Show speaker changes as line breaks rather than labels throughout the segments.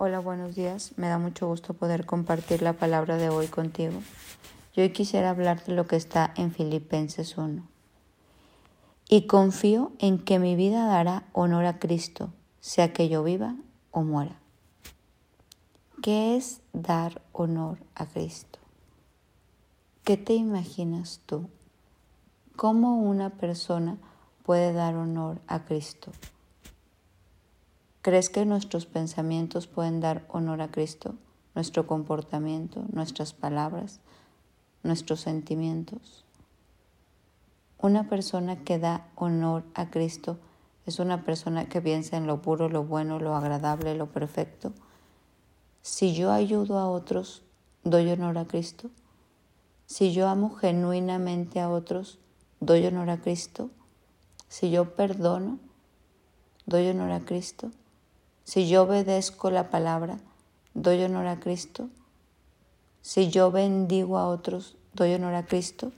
Hola, buenos días. Me da mucho gusto poder compartir la palabra de hoy contigo. Yo hoy quisiera hablar de lo que está en Filipenses 1. Y confío en que mi vida dará honor a Cristo, sea que yo viva o muera. ¿Qué es dar honor a Cristo? ¿Qué te imaginas tú? ¿Cómo una persona puede dar honor a Cristo? ¿Crees que nuestros pensamientos pueden dar honor a Cristo? Nuestro comportamiento, nuestras palabras, nuestros sentimientos. Una persona que da honor a Cristo es una persona que piensa en lo puro, lo bueno, lo agradable, lo perfecto. Si yo ayudo a otros, doy honor a Cristo. Si yo amo genuinamente a otros, doy honor a Cristo. Si yo perdono, doy honor a Cristo. Si yo obedezco la palabra, doy honor a Cristo. Si yo bendigo a otros, doy honor a Cristo.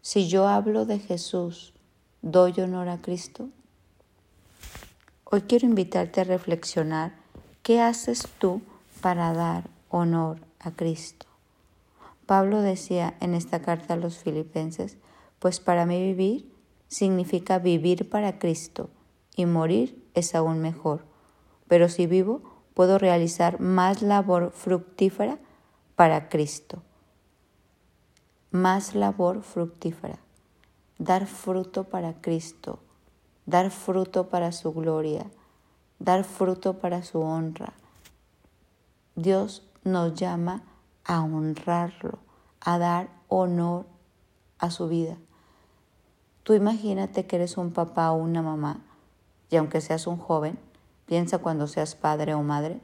Si yo hablo de Jesús, doy honor a Cristo. Hoy quiero invitarte a reflexionar qué haces tú para dar honor a Cristo. Pablo decía en esta carta a los filipenses, pues para mí vivir significa vivir para Cristo y morir es aún mejor pero si vivo, puedo realizar más labor fructífera para Cristo. Más labor fructífera. Dar fruto para Cristo, dar fruto para su gloria, dar fruto para su honra. Dios nos llama a honrarlo, a dar honor a su vida. Tú imagínate que eres un papá o una mamá, y aunque seas un joven, Piensa cuando seas padre o madre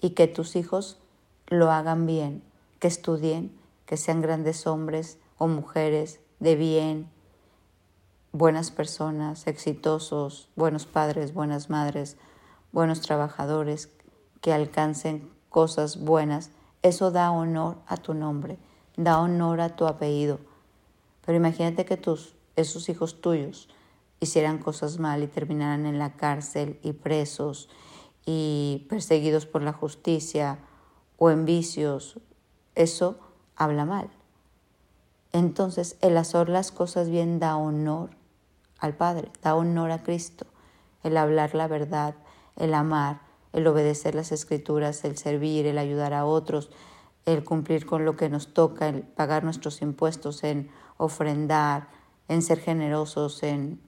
y que tus hijos lo hagan bien, que estudien, que sean grandes hombres o mujeres de bien, buenas personas, exitosos, buenos padres, buenas madres, buenos trabajadores, que alcancen cosas buenas. Eso da honor a tu nombre, da honor a tu apellido. Pero imagínate que tus, esos hijos tuyos hicieran cosas mal y terminaran en la cárcel y presos y perseguidos por la justicia o en vicios, eso habla mal. Entonces, el hacer las cosas bien da honor al Padre, da honor a Cristo, el hablar la verdad, el amar, el obedecer las escrituras, el servir, el ayudar a otros, el cumplir con lo que nos toca, el pagar nuestros impuestos, en ofrendar, en ser generosos, en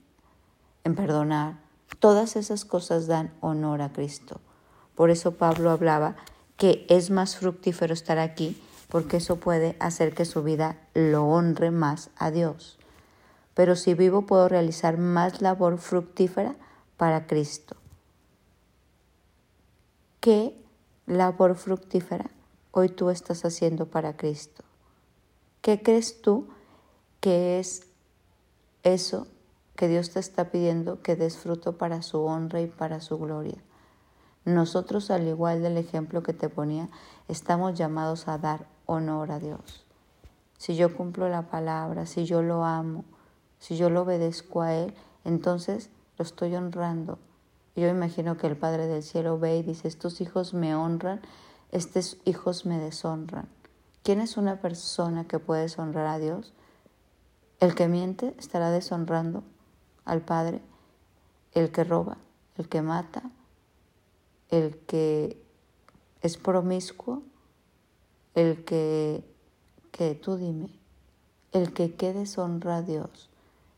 en perdonar. Todas esas cosas dan honor a Cristo. Por eso Pablo hablaba que es más fructífero estar aquí porque eso puede hacer que su vida lo honre más a Dios. Pero si vivo puedo realizar más labor fructífera para Cristo. ¿Qué labor fructífera hoy tú estás haciendo para Cristo? ¿Qué crees tú que es eso que Dios te está pidiendo que des fruto para su honra y para su gloria. Nosotros, al igual del ejemplo que te ponía, estamos llamados a dar honor a Dios. Si yo cumplo la palabra, si yo lo amo, si yo lo obedezco a Él, entonces lo estoy honrando. Yo imagino que el Padre del Cielo ve y dice, estos hijos me honran, estos hijos me deshonran. ¿Quién es una persona que puede deshonrar a Dios? El que miente estará deshonrando al Padre, el que roba, el que mata, el que es promiscuo, el que, que tú dime, el que quede deshonra a Dios,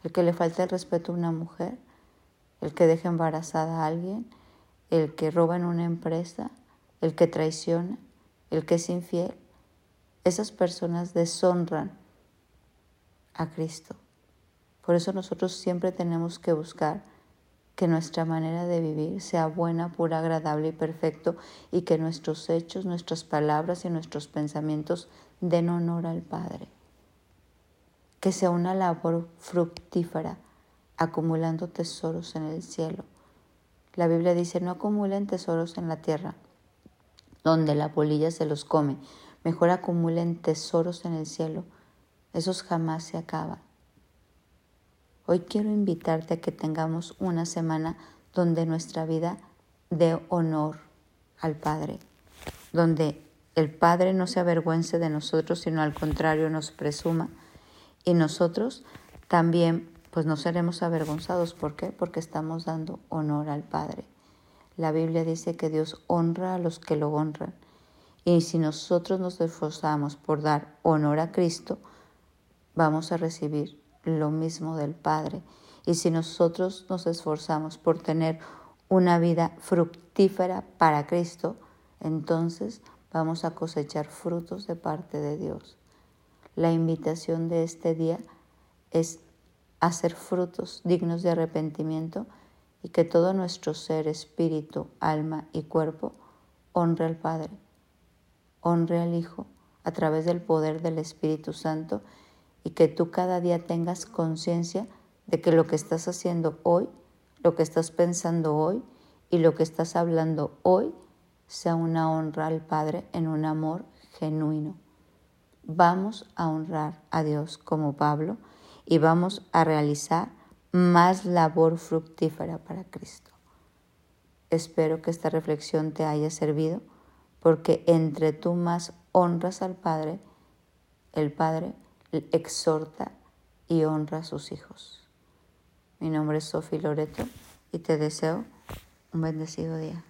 el que le falta el respeto a una mujer, el que deja embarazada a alguien, el que roba en una empresa, el que traiciona, el que es infiel. Esas personas deshonran a Cristo. Por eso nosotros siempre tenemos que buscar que nuestra manera de vivir sea buena, pura, agradable y perfecto y que nuestros hechos, nuestras palabras y nuestros pensamientos den honor al Padre. Que sea una labor fructífera, acumulando tesoros en el cielo. La Biblia dice, no acumulen tesoros en la tierra, donde la polilla se los come. Mejor acumulen tesoros en el cielo. Esos jamás se acaban. Hoy quiero invitarte a que tengamos una semana donde nuestra vida dé honor al Padre, donde el Padre no se avergüence de nosotros, sino al contrario nos presuma y nosotros también pues no seremos avergonzados. ¿Por qué? Porque estamos dando honor al Padre. La Biblia dice que Dios honra a los que lo honran. Y si nosotros nos esforzamos por dar honor a Cristo, vamos a recibir lo mismo del Padre. Y si nosotros nos esforzamos por tener una vida fructífera para Cristo, entonces vamos a cosechar frutos de parte de Dios. La invitación de este día es hacer frutos dignos de arrepentimiento y que todo nuestro ser, espíritu, alma y cuerpo honre al Padre honre al Hijo a través del poder del Espíritu Santo y que tú cada día tengas conciencia de que lo que estás haciendo hoy, lo que estás pensando hoy y lo que estás hablando hoy sea una honra al Padre en un amor genuino. Vamos a honrar a Dios como Pablo y vamos a realizar más labor fructífera para Cristo. Espero que esta reflexión te haya servido porque entre tú más honras al Padre, el Padre exhorta y honra a sus hijos. Mi nombre es Sofi Loreto y te deseo un bendecido día.